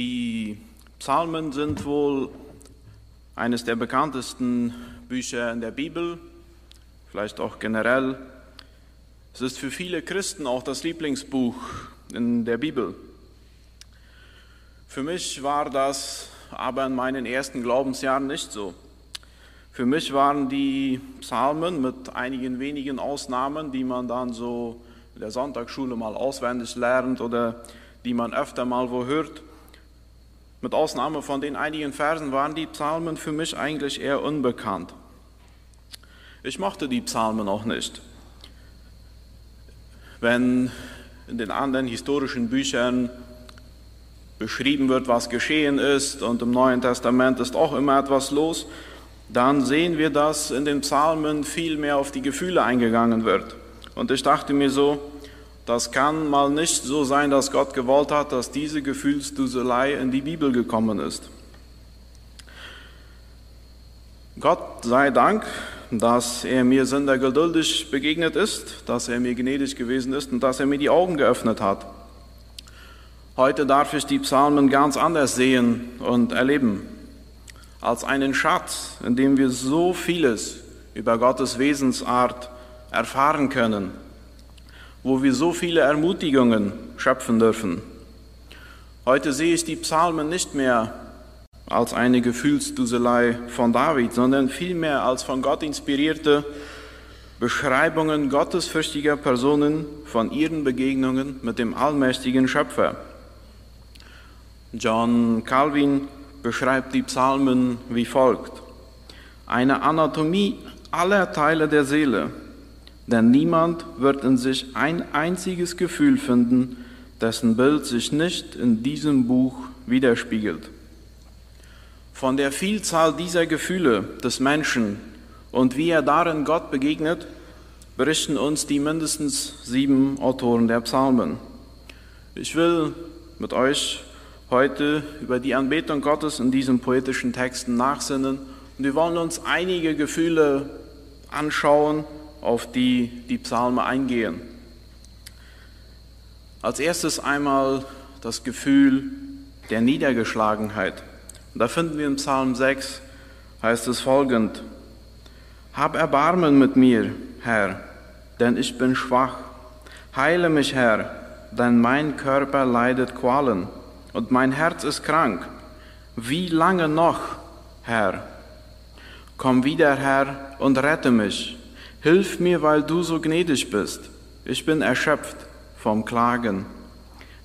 Die Psalmen sind wohl eines der bekanntesten Bücher in der Bibel, vielleicht auch generell. Es ist für viele Christen auch das Lieblingsbuch in der Bibel. Für mich war das aber in meinen ersten Glaubensjahren nicht so. Für mich waren die Psalmen mit einigen wenigen Ausnahmen, die man dann so in der Sonntagsschule mal auswendig lernt oder die man öfter mal wo hört, mit Ausnahme von den einigen Versen waren die Psalmen für mich eigentlich eher unbekannt. Ich mochte die Psalmen auch nicht. Wenn in den anderen historischen Büchern beschrieben wird, was geschehen ist, und im Neuen Testament ist auch immer etwas los, dann sehen wir, dass in den Psalmen viel mehr auf die Gefühle eingegangen wird. Und ich dachte mir so, das kann mal nicht so sein, dass Gott gewollt hat, dass diese Gefühlsduselei in die Bibel gekommen ist. Gott sei Dank, dass er mir Sünder geduldig begegnet ist, dass er mir gnädig gewesen ist und dass er mir die Augen geöffnet hat. Heute darf ich die Psalmen ganz anders sehen und erleben, als einen Schatz, in dem wir so vieles über Gottes Wesensart erfahren können wo wir so viele Ermutigungen schöpfen dürfen. Heute sehe ich die Psalmen nicht mehr als eine Gefühlsduselei von David, sondern vielmehr als von Gott inspirierte Beschreibungen gottesfürchtiger Personen von ihren Begegnungen mit dem allmächtigen Schöpfer. John Calvin beschreibt die Psalmen wie folgt. Eine Anatomie aller Teile der Seele, denn niemand wird in sich ein einziges Gefühl finden, dessen Bild sich nicht in diesem Buch widerspiegelt. Von der Vielzahl dieser Gefühle des Menschen und wie er darin Gott begegnet, berichten uns die mindestens sieben Autoren der Psalmen. Ich will mit euch heute über die Anbetung Gottes in diesen poetischen Texten nachsinnen und wir wollen uns einige Gefühle anschauen, auf die die Psalme eingehen. Als erstes einmal das Gefühl der Niedergeschlagenheit. da finden wir im Psalm 6, heißt es folgend, Hab Erbarmen mit mir, Herr, denn ich bin schwach. Heile mich, Herr, denn mein Körper leidet Qualen und mein Herz ist krank. Wie lange noch, Herr? Komm wieder, Herr, und rette mich. Hilf mir, weil du so gnädig bist. Ich bin erschöpft vom Klagen.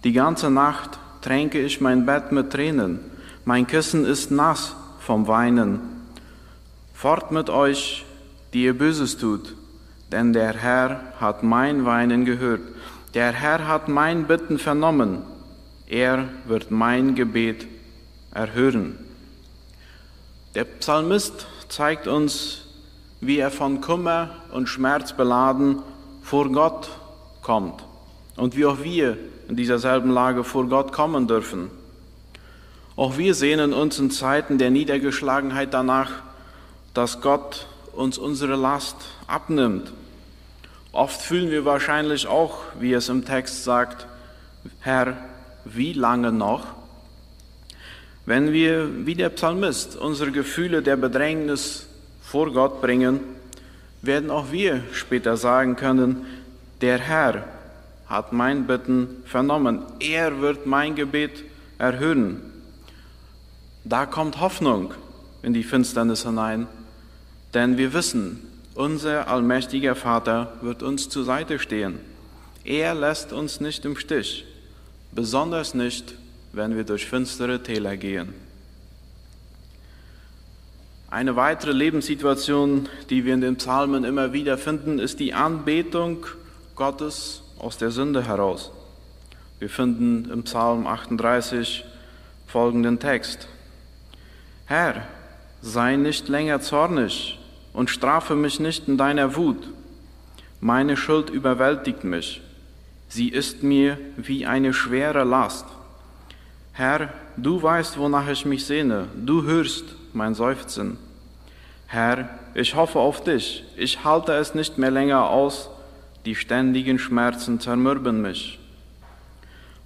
Die ganze Nacht tränke ich mein Bett mit Tränen. Mein Kissen ist nass vom Weinen. Fort mit euch, die ihr Böses tut, denn der Herr hat mein Weinen gehört. Der Herr hat mein Bitten vernommen. Er wird mein Gebet erhören. Der Psalmist zeigt uns wie er von Kummer und Schmerz beladen vor Gott kommt und wie auch wir in dieser selben Lage vor Gott kommen dürfen. Auch wir sehnen uns in Zeiten der Niedergeschlagenheit danach, dass Gott uns unsere Last abnimmt. Oft fühlen wir wahrscheinlich auch, wie es im Text sagt, Herr, wie lange noch? Wenn wir wie der Psalmist unsere Gefühle der Bedrängnis vor Gott bringen, werden auch wir später sagen können, der Herr hat mein Bitten vernommen, er wird mein Gebet erhöhen. Da kommt Hoffnung in die Finsternis hinein, denn wir wissen, unser allmächtiger Vater wird uns zur Seite stehen. Er lässt uns nicht im Stich, besonders nicht, wenn wir durch finstere Täler gehen. Eine weitere Lebenssituation, die wir in den Psalmen immer wieder finden, ist die Anbetung Gottes aus der Sünde heraus. Wir finden im Psalm 38 folgenden Text. Herr, sei nicht länger zornig und strafe mich nicht in deiner Wut. Meine Schuld überwältigt mich. Sie ist mir wie eine schwere Last. Herr, du weißt, wonach ich mich sehne. Du hörst mein Seufzen. Herr, ich hoffe auf dich, ich halte es nicht mehr länger aus, die ständigen Schmerzen zermürben mich.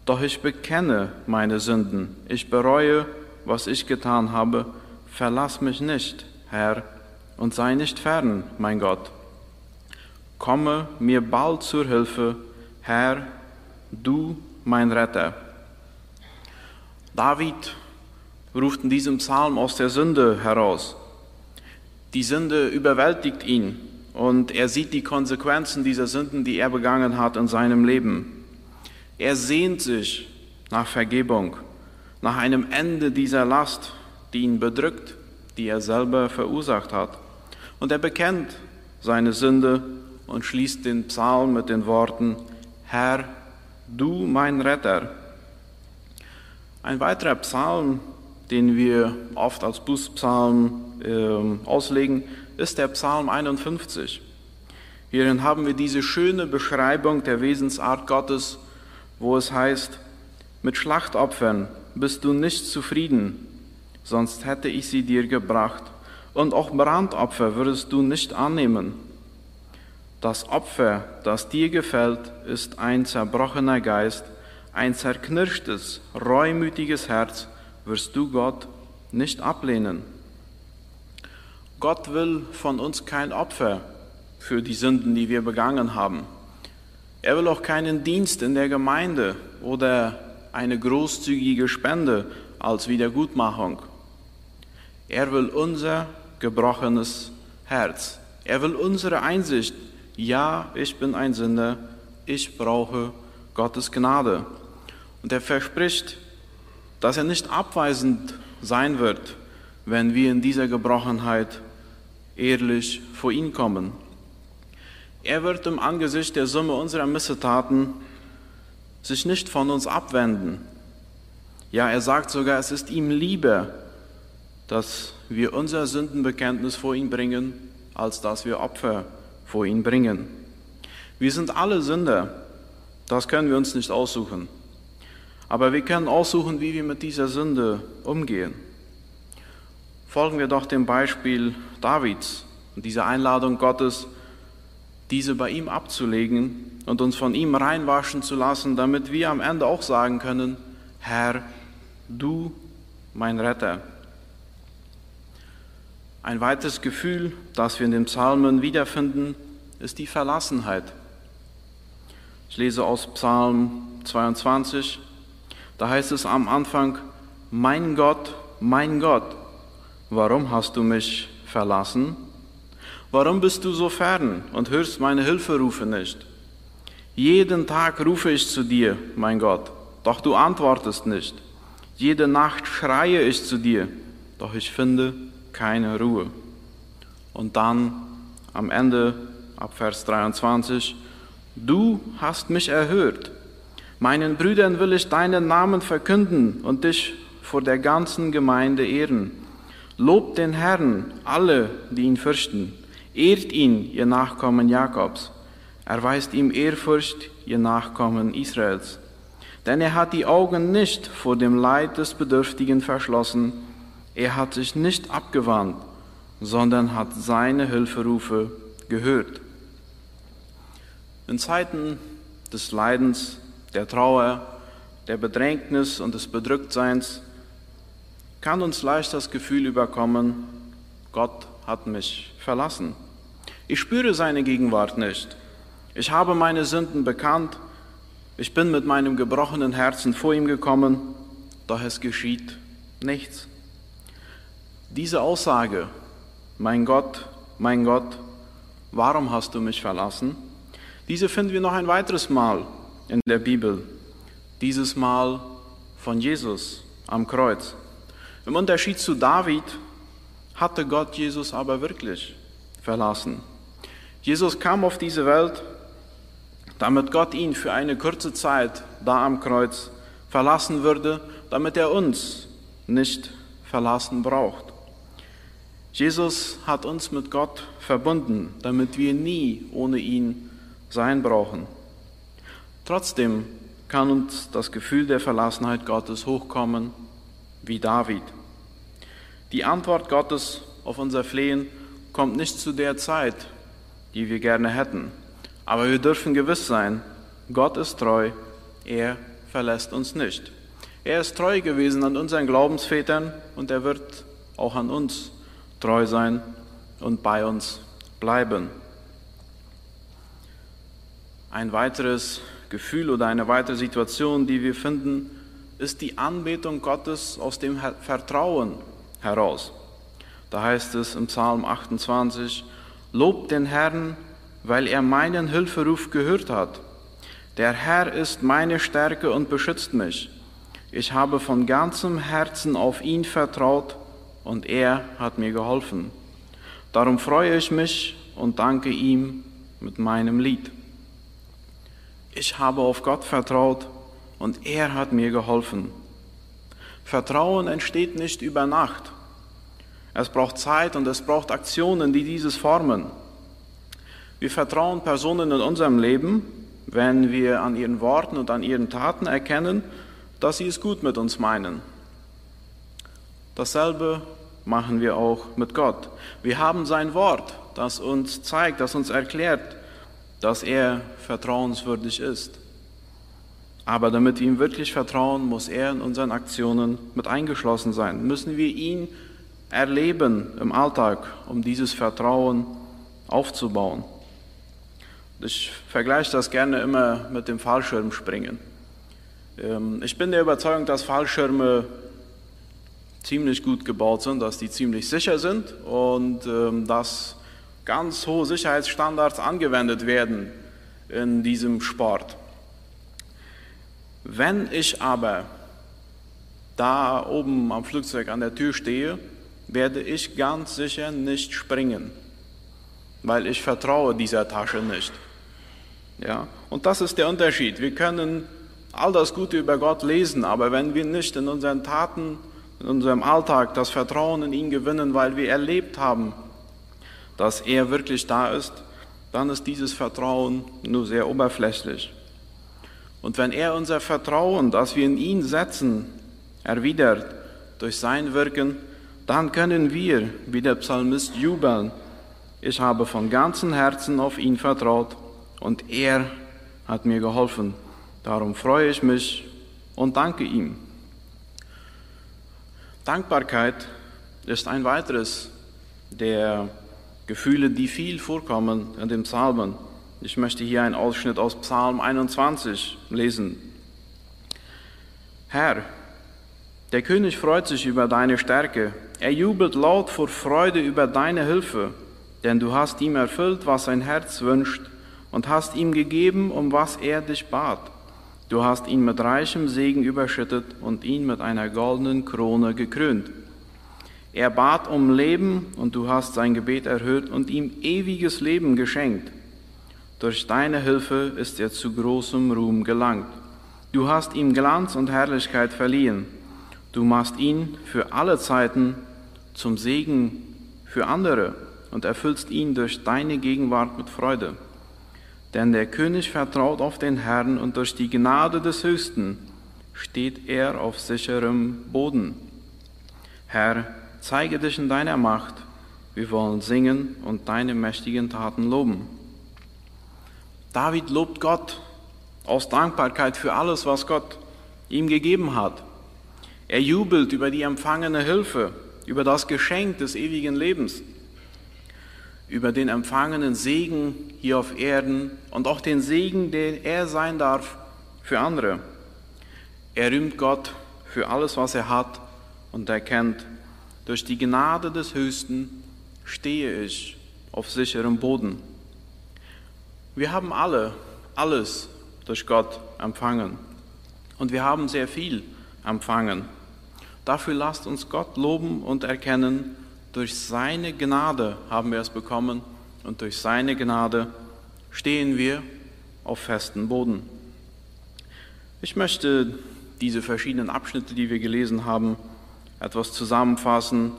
Doch ich bekenne meine Sünden, ich bereue, was ich getan habe, verlass mich nicht, Herr, und sei nicht fern, mein Gott. Komme mir bald zur Hilfe, Herr, du mein Retter. David ruft in diesem Psalm aus der Sünde heraus. Die Sünde überwältigt ihn und er sieht die Konsequenzen dieser Sünden, die er begangen hat in seinem Leben. Er sehnt sich nach Vergebung, nach einem Ende dieser Last, die ihn bedrückt, die er selber verursacht hat. Und er bekennt seine Sünde und schließt den Psalm mit den Worten, Herr, du mein Retter. Ein weiterer Psalm, den wir oft als Buspsalm äh, auslegen, ist der Psalm 51. Hierin haben wir diese schöne Beschreibung der Wesensart Gottes, wo es heißt, mit Schlachtopfern bist du nicht zufrieden, sonst hätte ich sie dir gebracht, und auch Brandopfer würdest du nicht annehmen. Das Opfer, das dir gefällt, ist ein zerbrochener Geist, ein zerknirschtes, reumütiges Herz, wirst du Gott nicht ablehnen. Gott will von uns kein Opfer für die Sünden, die wir begangen haben. Er will auch keinen Dienst in der Gemeinde oder eine großzügige Spende als Wiedergutmachung. Er will unser gebrochenes Herz. Er will unsere Einsicht. Ja, ich bin ein Sünder. Ich brauche Gottes Gnade. Und er verspricht, dass er nicht abweisend sein wird, wenn wir in dieser Gebrochenheit ehrlich vor ihn kommen. Er wird im Angesicht der Summe unserer Missetaten sich nicht von uns abwenden. Ja, er sagt sogar, es ist ihm lieber, dass wir unser Sündenbekenntnis vor ihn bringen, als dass wir Opfer vor ihn bringen. Wir sind alle Sünder, das können wir uns nicht aussuchen. Aber wir können aussuchen, wie wir mit dieser Sünde umgehen. Folgen wir doch dem Beispiel Davids und dieser Einladung Gottes, diese bei ihm abzulegen und uns von ihm reinwaschen zu lassen, damit wir am Ende auch sagen können, Herr, du mein Retter. Ein weiteres Gefühl, das wir in den Psalmen wiederfinden, ist die Verlassenheit. Ich lese aus Psalm 22, da heißt es am Anfang, mein Gott, mein Gott, warum hast du mich verlassen? Warum bist du so fern und hörst meine Hilferufe nicht? Jeden Tag rufe ich zu dir, mein Gott, doch du antwortest nicht. Jede Nacht schreie ich zu dir, doch ich finde keine Ruhe. Und dann am Ende, ab Vers 23, du hast mich erhört Meinen Brüdern will ich deinen Namen verkünden und dich vor der ganzen Gemeinde ehren. Lobt den Herrn, alle, die ihn fürchten. Ehrt ihn, ihr Nachkommen Jakobs. Erweist ihm Ehrfurcht, ihr Nachkommen Israels. Denn er hat die Augen nicht vor dem Leid des Bedürftigen verschlossen. Er hat sich nicht abgewandt, sondern hat seine Hilferufe gehört. In Zeiten des Leidens der Trauer, der Bedrängnis und des Bedrücktseins kann uns leicht das Gefühl überkommen, Gott hat mich verlassen. Ich spüre seine Gegenwart nicht. Ich habe meine Sünden bekannt. Ich bin mit meinem gebrochenen Herzen vor ihm gekommen, doch es geschieht nichts. Diese Aussage, mein Gott, mein Gott, warum hast du mich verlassen? Diese finden wir noch ein weiteres Mal in der Bibel, dieses Mal von Jesus am Kreuz. Im Unterschied zu David hatte Gott Jesus aber wirklich verlassen. Jesus kam auf diese Welt, damit Gott ihn für eine kurze Zeit da am Kreuz verlassen würde, damit er uns nicht verlassen braucht. Jesus hat uns mit Gott verbunden, damit wir nie ohne ihn sein brauchen. Trotzdem kann uns das Gefühl der Verlassenheit Gottes hochkommen wie David. Die Antwort Gottes auf unser Flehen kommt nicht zu der Zeit, die wir gerne hätten. Aber wir dürfen gewiss sein, Gott ist treu, er verlässt uns nicht. Er ist treu gewesen an unseren Glaubensvätern und er wird auch an uns treu sein und bei uns bleiben. Ein weiteres Gefühl oder eine weitere Situation, die wir finden, ist die Anbetung Gottes aus dem Vertrauen heraus. Da heißt es im Psalm 28, Lobt den Herrn, weil er meinen Hilferuf gehört hat. Der Herr ist meine Stärke und beschützt mich. Ich habe von ganzem Herzen auf ihn vertraut und er hat mir geholfen. Darum freue ich mich und danke ihm mit meinem Lied. Ich habe auf Gott vertraut und er hat mir geholfen. Vertrauen entsteht nicht über Nacht. Es braucht Zeit und es braucht Aktionen, die dieses formen. Wir vertrauen Personen in unserem Leben, wenn wir an ihren Worten und an ihren Taten erkennen, dass sie es gut mit uns meinen. Dasselbe machen wir auch mit Gott. Wir haben sein Wort, das uns zeigt, das uns erklärt, dass er vertrauenswürdig ist. Aber damit wir ihm wirklich vertrauen, muss er in unseren Aktionen mit eingeschlossen sein. Müssen wir ihn erleben im Alltag, um dieses Vertrauen aufzubauen. Ich vergleiche das gerne immer mit dem Fallschirmspringen. Ähm, ich bin der Überzeugung, dass Fallschirme ziemlich gut gebaut sind, dass die ziemlich sicher sind und ähm, dass ganz hohe Sicherheitsstandards angewendet werden in diesem Sport. Wenn ich aber da oben am Flugzeug an der Tür stehe, werde ich ganz sicher nicht springen, weil ich vertraue dieser Tasche nicht. Ja, und das ist der Unterschied. Wir können all das Gute über Gott lesen, aber wenn wir nicht in unseren Taten, in unserem Alltag das Vertrauen in ihn gewinnen, weil wir erlebt haben, dass er wirklich da ist, dann ist dieses Vertrauen nur sehr oberflächlich. Und wenn er unser Vertrauen, das wir in ihn setzen, erwidert durch sein Wirken, dann können wir, wie der Psalmist, jubeln. Ich habe von ganzem Herzen auf ihn vertraut und er hat mir geholfen. Darum freue ich mich und danke ihm. Dankbarkeit ist ein weiteres der Gefühle, die viel vorkommen in den Psalmen. Ich möchte hier einen Ausschnitt aus Psalm 21 lesen. Herr, der König freut sich über deine Stärke. Er jubelt laut vor Freude über deine Hilfe, denn du hast ihm erfüllt, was sein Herz wünscht, und hast ihm gegeben, um was er dich bat. Du hast ihn mit reichem Segen überschüttet und ihn mit einer goldenen Krone gekrönt. Er bat um Leben und du hast sein Gebet erhört und ihm ewiges Leben geschenkt. Durch deine Hilfe ist er zu großem Ruhm gelangt. Du hast ihm Glanz und Herrlichkeit verliehen. Du machst ihn für alle Zeiten zum Segen für andere und erfüllst ihn durch deine Gegenwart mit Freude. Denn der König vertraut auf den Herrn und durch die Gnade des Höchsten steht er auf sicherem Boden. Herr, zeige dich in deiner Macht. Wir wollen singen und deine mächtigen Taten loben. David lobt Gott aus Dankbarkeit für alles, was Gott ihm gegeben hat. Er jubelt über die empfangene Hilfe, über das Geschenk des ewigen Lebens, über den empfangenen Segen hier auf Erden und auch den Segen, den er sein darf für andere. Er rühmt Gott für alles, was er hat und erkennt, durch die Gnade des Höchsten stehe ich auf sicherem Boden. Wir haben alle alles durch Gott empfangen und wir haben sehr viel empfangen. Dafür lasst uns Gott loben und erkennen, durch seine Gnade haben wir es bekommen und durch seine Gnade stehen wir auf festem Boden. Ich möchte diese verschiedenen Abschnitte, die wir gelesen haben, etwas zusammenfassen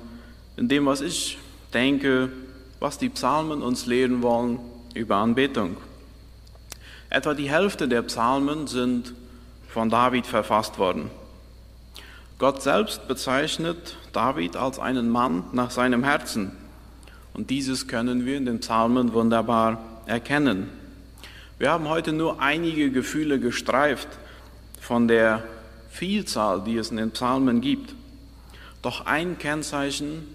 in dem, was ich denke, was die Psalmen uns lehren wollen über Anbetung. Etwa die Hälfte der Psalmen sind von David verfasst worden. Gott selbst bezeichnet David als einen Mann nach seinem Herzen. Und dieses können wir in den Psalmen wunderbar erkennen. Wir haben heute nur einige Gefühle gestreift von der Vielzahl, die es in den Psalmen gibt. Doch ein Kennzeichen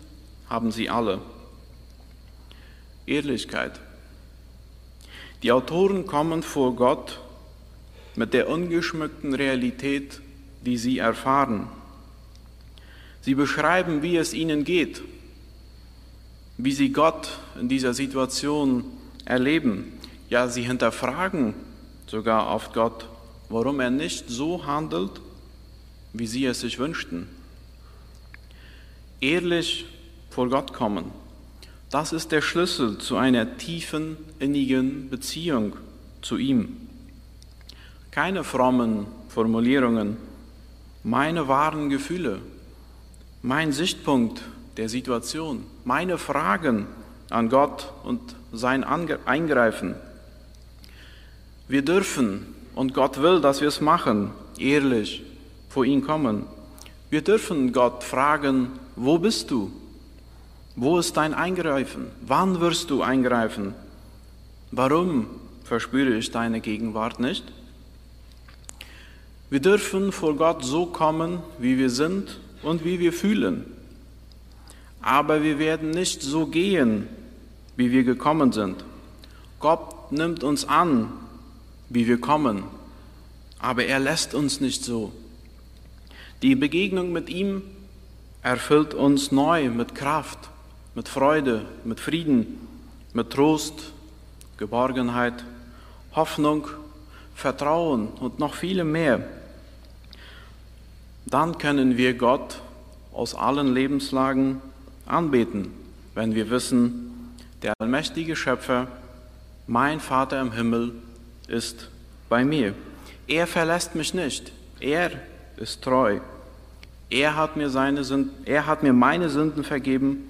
haben sie alle. Ehrlichkeit. Die Autoren kommen vor Gott mit der ungeschmückten Realität, die sie erfahren. Sie beschreiben, wie es ihnen geht, wie sie Gott in dieser Situation erleben. Ja, sie hinterfragen sogar oft Gott, warum er nicht so handelt, wie sie es sich wünschten. Ehrlich vor Gott kommen, das ist der Schlüssel zu einer tiefen, innigen Beziehung zu ihm. Keine frommen Formulierungen, meine wahren Gefühle, mein Sichtpunkt der Situation, meine Fragen an Gott und sein Eingreifen. Wir dürfen, und Gott will, dass wir es machen, ehrlich vor ihn kommen. Wir dürfen Gott fragen, wo bist du? Wo ist dein Eingreifen? Wann wirst du eingreifen? Warum verspüre ich deine Gegenwart nicht? Wir dürfen vor Gott so kommen, wie wir sind und wie wir fühlen. Aber wir werden nicht so gehen, wie wir gekommen sind. Gott nimmt uns an, wie wir kommen, aber er lässt uns nicht so. Die Begegnung mit ihm erfüllt uns neu mit Kraft, mit Freude, mit Frieden, mit Trost, Geborgenheit, Hoffnung, Vertrauen und noch viele mehr. Dann können wir Gott aus allen Lebenslagen anbeten, wenn wir wissen, der allmächtige Schöpfer, mein Vater im Himmel, ist bei mir. Er verlässt mich nicht. Er ist treu. Er hat mir, seine Sünden, er hat mir meine Sünden vergeben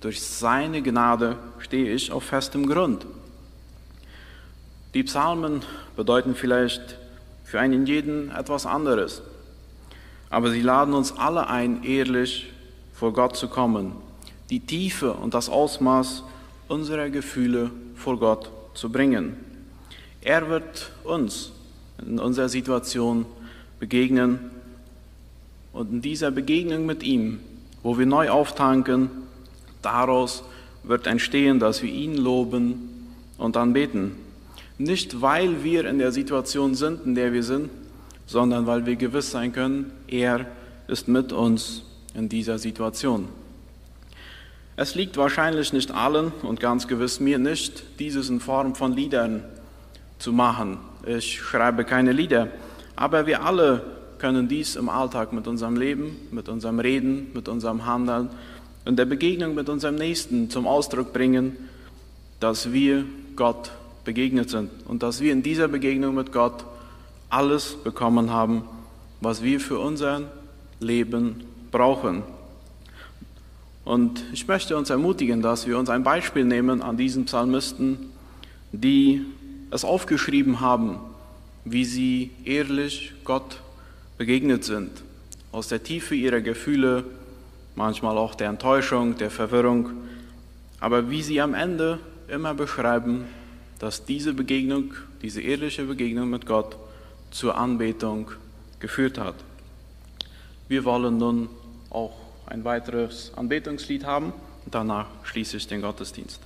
durch seine Gnade stehe ich auf festem Grund. Die Psalmen bedeuten vielleicht für einen jeden etwas anderes, aber sie laden uns alle ein, ehrlich vor Gott zu kommen, die Tiefe und das Ausmaß unserer Gefühle vor Gott zu bringen. Er wird uns in unserer Situation begegnen und in dieser Begegnung mit ihm, wo wir neu auftanken, Daraus wird entstehen, dass wir ihn loben und anbeten. Nicht, weil wir in der Situation sind, in der wir sind, sondern weil wir gewiss sein können, er ist mit uns in dieser Situation. Es liegt wahrscheinlich nicht allen und ganz gewiss mir nicht, dieses in Form von Liedern zu machen. Ich schreibe keine Lieder, aber wir alle können dies im Alltag mit unserem Leben, mit unserem Reden, mit unserem Handeln in der Begegnung mit unserem Nächsten zum Ausdruck bringen, dass wir Gott begegnet sind und dass wir in dieser Begegnung mit Gott alles bekommen haben, was wir für unser Leben brauchen. Und ich möchte uns ermutigen, dass wir uns ein Beispiel nehmen an diesen Psalmisten, die es aufgeschrieben haben, wie sie ehrlich Gott begegnet sind, aus der Tiefe ihrer Gefühle manchmal auch der Enttäuschung, der Verwirrung, aber wie sie am Ende immer beschreiben, dass diese Begegnung, diese ehrliche Begegnung mit Gott zur Anbetung geführt hat. Wir wollen nun auch ein weiteres Anbetungslied haben. Danach schließe ich den Gottesdienst.